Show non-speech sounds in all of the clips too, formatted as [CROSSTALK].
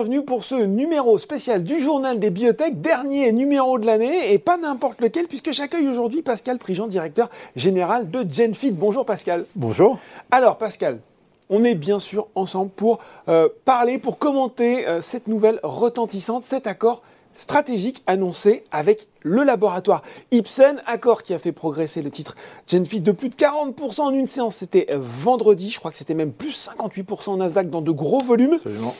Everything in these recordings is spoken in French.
Bienvenue pour ce numéro spécial du journal des biotech, dernier numéro de l'année et pas n'importe lequel puisque j'accueille aujourd'hui Pascal Prigent, directeur général de GenFit. Bonjour Pascal. Bonjour. Alors Pascal, on est bien sûr ensemble pour euh, parler, pour commenter euh, cette nouvelle retentissante, cet accord stratégique annoncé avec le laboratoire Ipsen, accord qui a fait progresser le titre Genfit de plus de 40% en une séance. C'était vendredi, je crois que c'était même plus 58% en Nasdaq dans de gros volumes. Absolument.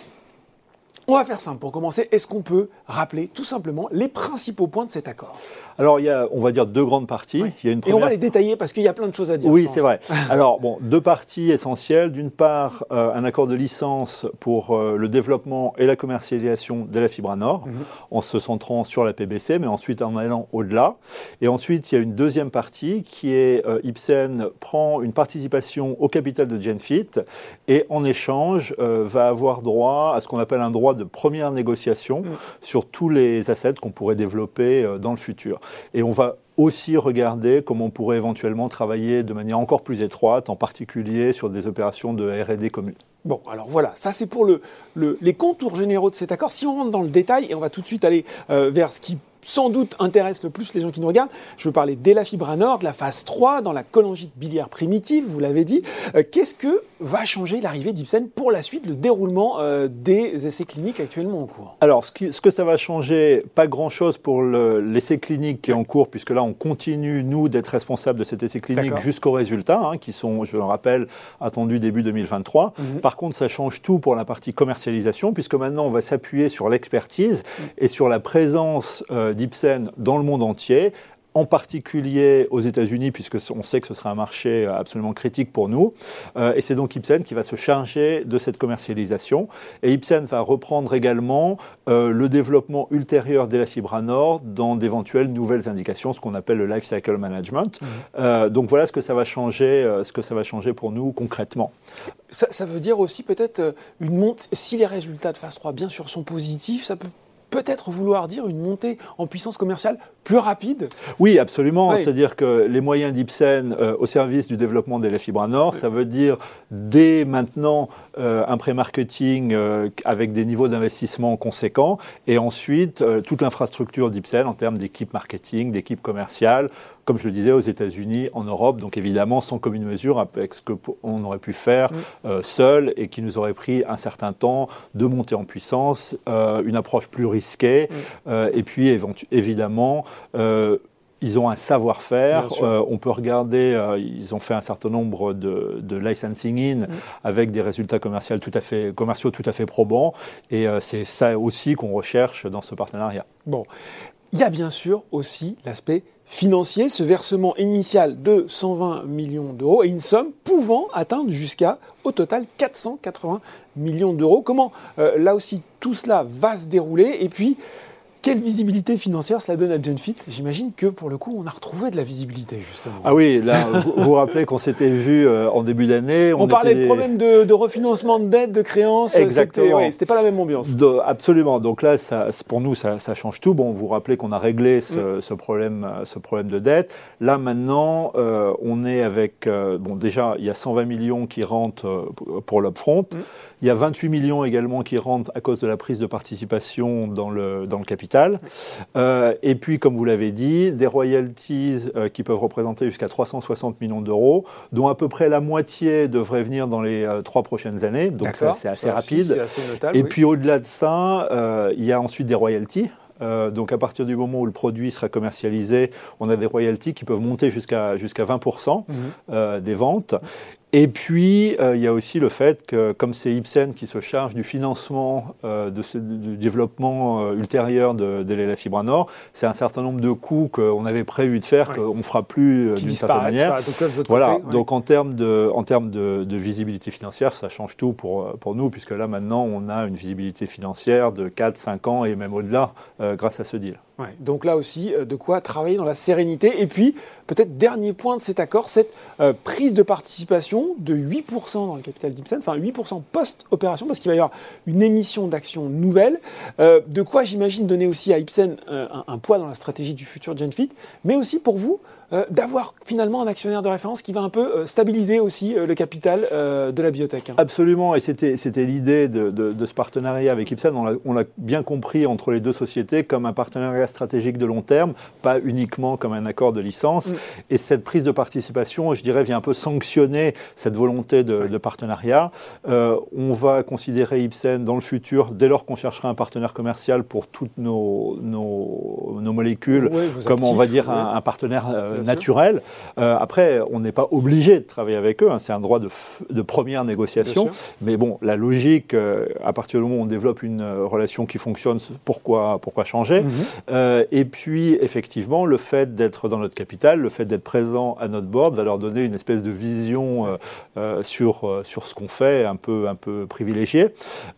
On va faire simple pour commencer. Est-ce qu'on peut rappeler tout simplement les principaux points de cet accord? Alors, il y a, on va dire, deux grandes parties. Il y a une Et on va les détailler parce qu'il y a plein de choses à dire. Oui, c'est vrai. [LAUGHS] Alors, bon, deux parties essentielles. D'une part, euh, un accord de licence pour euh, le développement et la commercialisation de la fibra nord, Mhm. en se centrant sur la PBC, mais ensuite en allant au-delà. Et ensuite, il y a une deuxième partie qui est euh, Ipsen prend une participation au capital de Genfit et en échange euh, va avoir droit à ce qu'on appelle un droit de première négociation Mm. sur tous les assets qu'on pourrait développer euh, dans le futur. Et on va aussi regarder comment on pourrait éventuellement travailler de manière encore plus étroite, en particulier sur des opérations de R&D communes. Bon, alors voilà, ça c'est pour le, le- les contours généraux de cet accord. Si on rentre dans le détail, et on va tout de suite aller euh, vers ce qui sans doute intéresse le plus les gens qui nous regardent, je veux parler d'Elafibranor, de la phase 3 dans la cholangite biliaire primitive, vous l'avez dit. Euh, Qu'est-ce que va changer l'arrivée d'Ipsen pour la suite, le déroulement euh, des essais cliniques actuellement en cours? Alors, ce, qui- ce que ça va changer, pas grand-chose pour le- l'essai clinique qui est en cours, puisque là, on continue, nous, d'être responsables de cet essai clinique jusqu'aux résultats, hein, qui sont, je le rappelle, attendus début 2023. Mhm. Par contre, ça change tout pour la partie commercialisation, puisque maintenant, on va s'appuyer sur l'expertise et sur la présence euh, d'Ipsen dans le monde entier en particulier aux États-Unis, puisque on sait que ce sera un marché euh, absolument critique pour nous. Euh, et c'est donc Ipsen qui va se charger de cette commercialisation. Et Ipsen va reprendre également euh, le développement ultérieur d'Elafibranor dans d'éventuelles nouvelles indications, ce qu'on appelle le life cycle management. Euh, donc voilà ce que ça va changer, euh, ce que ça va changer pour nous concrètement. ça, ça veut dire aussi peut-être euh, une montée, si les résultats de phase 3 bien sûr sont positifs, ça peut peut-être vouloir dire une montée en puissance commerciale plus rapide Oui, absolument. Oui. C'est-à-dire que les moyens d'Ipsen euh, au service du développement des fibra nord, ça veut dire dès maintenant euh, un pré-marketing euh, avec des niveaux d'investissement conséquents et ensuite toute l'infrastructure d'Ipsen en termes d'équipe marketing, d'équipe commerciale, comme je le disais, aux États-Unis, en Europe, donc évidemment sans commune mesure avec ce qu'on aurait pu faire seul et qui nous aurait pris un certain temps de monter en puissance, une approche plus risquée, euh, et puis évidemment, euh, ils ont un savoir-faire. Euh, on peut regarder, euh, ils ont fait un certain nombre de, de licensing in avec des résultats commerciaux tout à fait, commerciaux tout à fait probants. Et euh, c'est ça aussi qu'on recherche dans ce partenariat. Bon, il y a bien sûr aussi l'aspect financier, ce versement initial de 120 millions d'euros et une somme pouvant atteindre jusqu'à, au total, 480 millions d'euros. Comment, euh, là aussi, tout cela va se dérouler? Et puis, quelle visibilité financière cela donne à Genfit J'imagine que, pour le coup, on a retrouvé de la visibilité, justement. Ah oui, là, vous vous rappelez qu'on s'était vu euh, en début d'année. on, parlait était- de problèmes de, de refinancement de dette, de créances. Exactement. C'était ouais, pas la même ambiance. De- absolument. Donc là, ça, pour nous, ça, ça change tout. Bon, vous vous rappelez qu'on a réglé ce, Mm. ce problème, ce problème de dette. Là, maintenant, euh, on est avec. euh, bon, déjà, il y a 120 millions qui rentrent pour l'upfront. Mm. Il y a 28 millions également qui rentrent à cause de la prise de participation dans le, dans le capital. Euh, et puis, comme vous l'avez dit, des royalties euh, qui peuvent représenter jusqu'à 360 millions d'euros, dont à peu près la moitié devrait venir dans les euh, trois prochaines années. Donc, ça, c'est assez Ça rapide. C'est assez notable. Et oui. puis au-delà de ça, euh, il y a ensuite des royalties. Euh, donc à partir du moment où le produit sera commercialisé, on a des royalties qui peuvent monter jusqu'à jusqu'à 20% Mhm. euh, des ventes. Et puis, euh, il y a aussi le fait que, comme c'est Ipsen qui se charge du financement euh, de ce- du développement euh, ultérieur de, de la nord, c'est un certain nombre de coûts qu'on avait prévu de faire, Ouais. qu'on ne fera plus d'une certaine manière. enfin, donc là, de votre Voilà, côté, ouais. donc en termes, de, en termes de, de visibilité financière, ça change tout pour, pour nous, puisque là maintenant, on a une visibilité financière de 4, 5 ans et même au-delà euh, grâce à ce deal. Donc là aussi, euh, de quoi travailler dans la sérénité. Et puis, peut-être dernier point de cet accord, cette euh, prise de participation de 8% dans le capital d'Ipsen, enfin 8% post-opération, parce qu'il va y avoir une émission d'actions nouvelles. Euh, de quoi, j'imagine, donner aussi à Ipsen un poids dans la stratégie du futur GenFit, mais aussi pour vous, d'avoir finalement un actionnaire de référence qui va un peu stabiliser aussi le capital de la biotech. Hein. Absolument, et c'était l'idée de, ce partenariat avec Ipsen. On l'a bien compris entre les deux sociétés comme un partenariat stratégique de long terme, pas uniquement comme un accord de licence. Mm. Et cette prise de participation, je dirais, vient un peu sanctionner cette volonté de, partenariat. on va considérer Ipsen dans le futur, dès lors qu'on cherchera un partenaire commercial pour toutes nos, nos, molécules, comme on va dire un, partenaire euh, naturel. Euh, après, on n'est pas obligé de travailler avec eux, hein, c'est un droit de, de première négociation. Mais bon, la logique, euh, à partir du moment où on développe une relation qui fonctionne, pourquoi, pourquoi changer mhm. Et puis, effectivement, le fait d'être dans notre capital, le fait d'être présent à notre board va leur donner une espèce de vision sur, sur ce qu'on fait, un peu, un peu privilégié.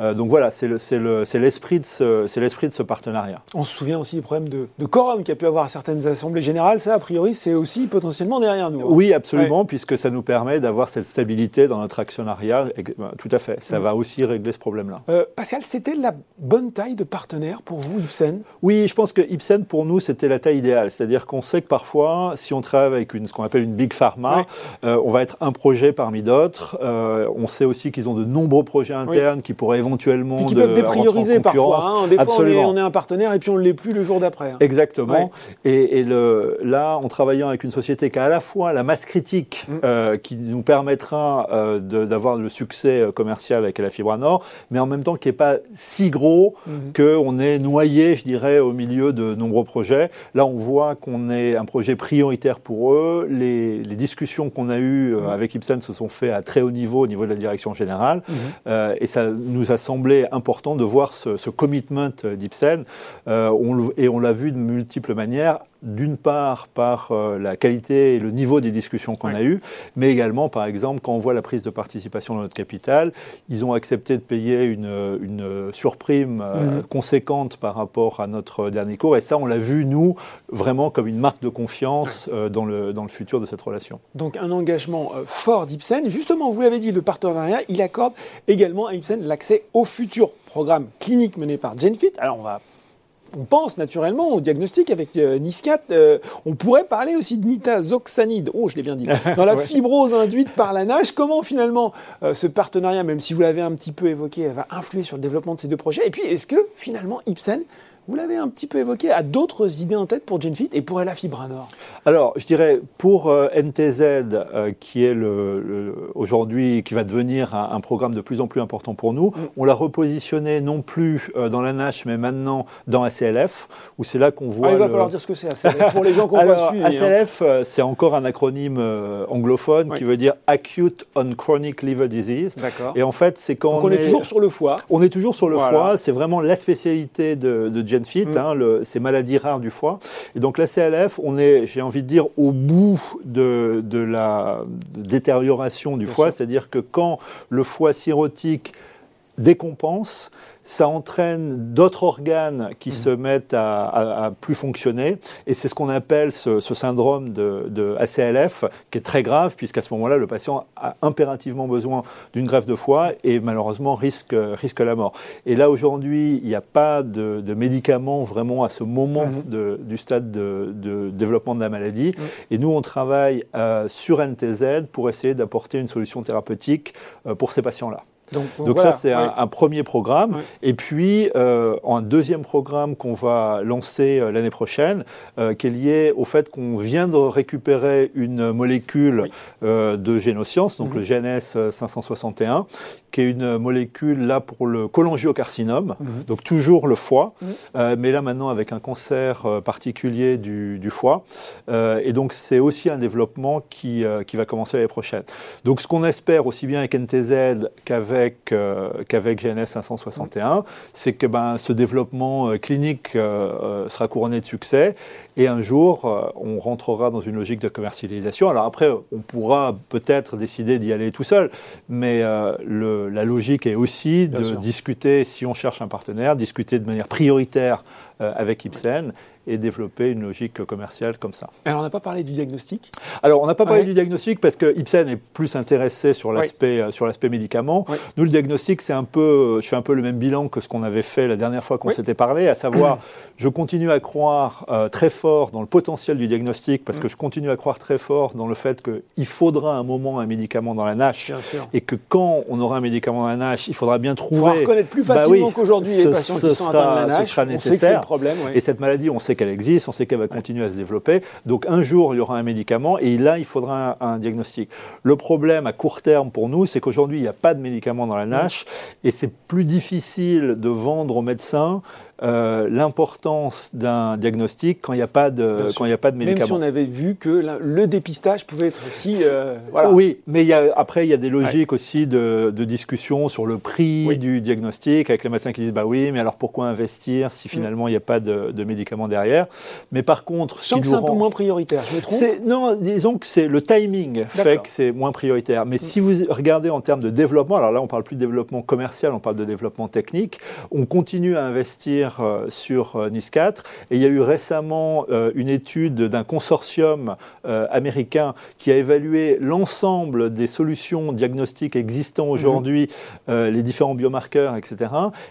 donc voilà, c'est l'esprit de, ce, de ce partenariat. On se souvient aussi du problème de, de quorum qu'il y a pu avoir à certaines assemblées générales. Ça, a priori, c'est aussi potentiellement derrière nous. Hein. Oui, absolument, puisque ça nous permet d'avoir cette stabilité dans notre actionnariat. Ben, tout à fait, ça mm. va aussi régler ce problème-là. Euh, Pascal, c'était la bonne taille de partenaire pour vous, Ipsen Oui, je pense que Ipsen, pour nous, c'était la taille idéale. C'est-à-dire qu'on sait que parfois, si on travaille avec une, ce qu'on appelle une big pharma, euh, on va être un projet parmi d'autres. Euh, on sait aussi qu'ils ont de nombreux projets internes qui pourraient éventuellement qui peuvent déprioriser parfois. Hein. Des fois, on est, un partenaire et puis on ne l'est plus le jour d'après. Hein. Exactement. Et, le, là, en travaillant avec une société qui a à la fois la masse critique mm. euh, qui nous permettra euh, d'avoir le succès euh, commercial avec la fibre nord, mais en même temps qui n'est pas si gros mm-hmm. qu'on est noyé, je dirais, au milieu de nombreux projets. Là, on voit qu'on est un projet prioritaire pour eux. Les, discussions qu'on a eues mm. avec Ipsen se sont faites à très haut niveau, au niveau de la direction générale. Mm-hmm. et ça nous a semblé important de voir ce, commitment d'Ipsen. Euh, et on l'a vu de multiples manières d'une part par euh, la qualité et le niveau des discussions qu'on a eues, mais également, par exemple, quand on voit la prise de participation dans notre capital, ils ont accepté de payer une, une surprime euh, mhm. conséquente par rapport à notre dernier cours. Et ça, on l'a vu, nous, vraiment comme une marque de confiance euh, dans, le, dans le futur de cette relation. Donc un engagement fort d'Ipsen. Justement, vous l'avez dit, le partenariat, il accorde également à Ipsen l'accès au futur programme clinique mené par Genfit. Alors on va on pense naturellement au diagnostic avec euh, Niscat. Euh, on pourrait parler aussi de nitazoxanide, oh je l'ai bien dit, [LAUGHS] dans la fibrose induite par la nage. Comment finalement euh, ce partenariat, même si vous l'avez un petit peu évoqué, va influer sur le développement de ces deux projets? Et puis est-ce que finalement Ipsen vous l'avez un petit peu évoqué, a d'autres idées en tête pour GenFit et pour la Fibranor Alors, je dirais, pour euh, NTZ, euh, qui est le, aujourd'hui, qui va devenir un, programme de plus en plus important pour nous, mm. on l'a repositionné non plus euh, dans la NASH, mais maintenant dans ACLF, où c'est là qu'on voit. Ah, il va falloir dire ce que c'est ACLF pour les gens pas suivi. ACLF, hein. c'est encore un acronyme anglophone qui veut dire Acute on Chronic Liver Disease. D'accord. Et en fait, c'est quand on, est, toujours sur le foie. On est toujours sur le foie. C'est vraiment la spécialité de, de GenFit, mm. hein, ces maladies rares du foie. Et donc la CLF, on est, j'ai envie de dire, au bout de, la détérioration du foie, c'est-à-dire que quand le foie cirrhotique décompense, ça entraîne d'autres organes qui mmh. se mettent à, plus fonctionner. Et c'est ce qu'on appelle ce, syndrome de, ACLF, qui est très grave, puisqu'à ce moment-là, le patient a impérativement besoin d'une greffe de foie et malheureusement risque, risque la mort. Et là, aujourd'hui, il n'y a pas de, médicaments vraiment à ce moment mmh. du stade de, développement de la maladie. Mmh. Et nous, on travaille euh, sur NTZ pour essayer d'apporter une solution thérapeutique euh, pour ces patients-là. Donc, ça, c'est un, premier programme. Et puis, euh, un deuxième programme qu'on va lancer euh, l'année prochaine, euh, qui est lié au fait qu'on vient de récupérer une molécule de Génosciences, donc mhm. le GNS 561, qui est une molécule là pour le cholangiocarcinome, mhm. donc toujours le foie, mais là maintenant avec un cancer particulier du, foie. et donc c'est aussi un développement qui, qui va commencer l'année prochaine. Donc ce qu'on espère aussi bien avec NTZ qu'avec euh, qu'avec GNS 561, c'est que ben, ce développement euh, clinique euh, sera couronné de succès et un jour, on rentrera dans une logique de commercialisation. Alors après, on pourra peut-être décider d'y aller tout seul, mais la logique est aussi de discuter, si on cherche un partenaire, discuter de manière prioritaire avec Ipsen et développer une logique commerciale comme ça. Alors on n'a pas parlé du diagnostic? Alors on n'a pas parlé du diagnostic parce que Ipsen est plus intéressé sur l'aspect euh, sur l'aspect médicament. Nous le diagnostic c'est un peu, je fais un peu le même bilan que ce qu'on avait fait la dernière fois qu'on s'était parlé, à savoir [CLEARS THROAT] je continue à croire euh, très fort dans le potentiel du diagnostic parce que je continue à croire très fort dans le fait qu'il faudra un moment un médicament dans la NASH et que quand on aura un médicament dans la NASH, il faudra bien trouver. Il faudra reconnaître plus bah facilement qu'aujourd'hui les patients qui sont atteints de la NASH. Ce sera nécessaire. Problème, Et cette maladie, on sait qu'elle existe, on sait qu'elle va continuer à se développer. Donc un jour, il y aura un médicament et là, il faudra un, diagnostic. Le problème à court terme pour nous, c'est qu'aujourd'hui, il n'y a pas de médicament dans la NASH et c'est plus difficile de vendre aux médecins euh, l'importance d'un diagnostic quand il n'y a pas de quand il a pas de médicament. Même si on avait vu que le dépistage pouvait être aussi euh, Oui, mais y a, après il y a des logiques aussi de, de, discussion sur le prix du diagnostic avec les médecins qui disent bah oui, mais alors pourquoi investir si mm. finalement il n'y a pas de, de, médicament derrière? Mais par contre, je sens que c'est un peu moins prioritaire. Je me trompe? Non, disons que c'est le timing fait que c'est moins prioritaire. Mais mm. si vous regardez en termes de développement, alors là on parle plus de développement commercial, on parle de développement technique. On continue à investir euh, sur euh, Nice 4. Et il y a eu récemment euh, une étude d'un consortium américain qui a évalué l'ensemble des solutions diagnostiques existantes mhm. aujourd'hui, les différents biomarqueurs, etc.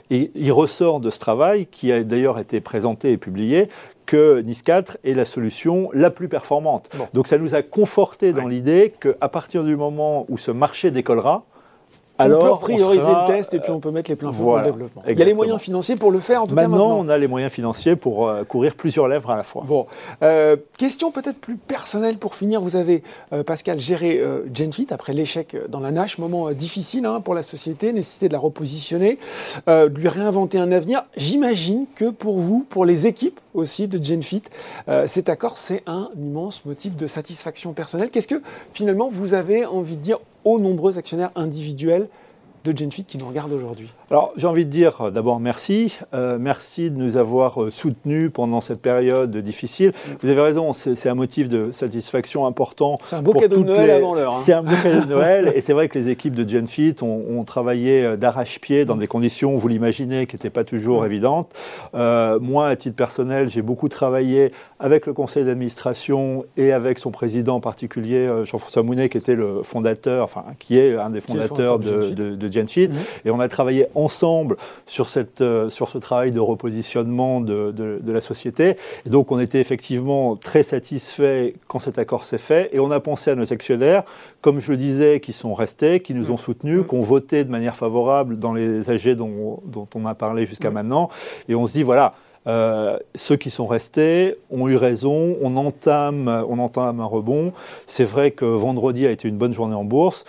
Et il ressort de ce travail, qui a d'ailleurs été présenté et publié, que Nice 4 est la solution la plus performante. Donc ça nous a conforté dans l'idée qu'à partir du moment où ce marché décollera, alors, on peut prioriser le test et puis on peut mettre les pleins fonds pour le développement. Il y a les moyens financiers pour le faire, en tout maintenant, cas maintenant. on a les moyens financiers pour euh, courir plusieurs lèvres à la fois. Bon, euh, question peut-être plus personnelle pour finir. Vous avez, euh, Pascal, géré Genfit après l'échec dans la Nash, moment difficile hein, pour la société, nécessité de la repositionner, de lui réinventer un avenir. J'imagine que pour vous, pour les équipes aussi de Genfit, cet accord, c'est un immense motif de satisfaction personnelle. Qu'est-ce que finalement vous avez envie de dire aux nombreux actionnaires individuels de Genfit qui nous regardent aujourd'hui Alors j'ai envie de dire euh, d'abord merci. Euh, merci de nous avoir euh, soutenus pendant cette période difficile. Vous avez raison, c'est un motif de satisfaction important. C'est un beau cadeau de Noël avant l'heure. Hein. C'est un beau cadeau de Noël [LAUGHS] et c'est vrai que les équipes de Genfit ont, ont travaillé d'arrache-pied dans des conditions, vous l'imaginez, qui n'étaient pas toujours évidentes. moi, à titre personnel, j'ai beaucoup travaillé avec le conseil d'administration et avec son président en particulier, Jean-François Mounet, qui était le fondateur, enfin qui est un des fondateurs de, de, de Mhm. Et on a travaillé ensemble sur, cette, euh, sur ce travail de repositionnement de, de, la société. Et donc on était effectivement très satisfaits quand cet accord s'est fait. Et on a pensé à nos actionnaires, comme je le disais, qui sont restés, qui nous mhm. ont soutenus, mhm. qui ont voté de manière favorable dans les AG dont, dont on a parlé jusqu'à maintenant. Et on se dit, voilà, euh, ceux qui sont restés ont eu raison, on entame, on entame un rebond. C'est vrai que vendredi a été une bonne journée en bourse.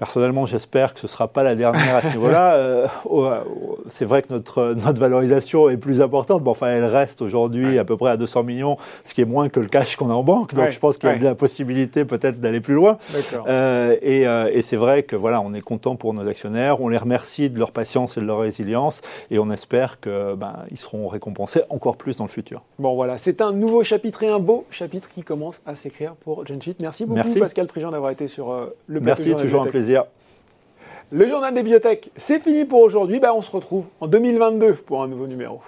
Personnellement, j'espère que ce ne sera pas la dernière à ce niveau-là. [LAUGHS] Euh, c'est vrai que notre, notre valorisation est plus importante, mais enfin, elle reste aujourd'hui à peu près à 200 millions, ce qui est moins que le cash qu'on a en banque. Donc, je pense qu'il y a de la possibilité peut-être d'aller plus loin. Euh, et, euh, et c'est vrai que voilà, on est content pour nos actionnaires. On les remercie de leur patience et de leur résilience, et on espère qu'ils ben, seront récompensés encore plus dans le futur. Bon, voilà, c'est un nouveau chapitre et un beau chapitre qui commence à s'écrire pour Genfit. Merci beaucoup, Pascal Prigent, d'avoir été sur le plateau. Merci, toujours un plaisir. Le journal des bibliothèques, c'est fini pour aujourd'hui. Ben, on se retrouve en 2022 pour un nouveau numéro.